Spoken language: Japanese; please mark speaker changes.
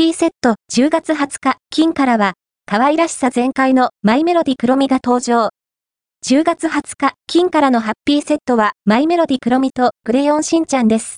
Speaker 1: ピーセット10月20日、金からは、可愛らしさ全開のマイメロディ黒みが登場。10月20日、金からのハッピーセットは、マイメロディ黒みとクレヨンしんちゃんです。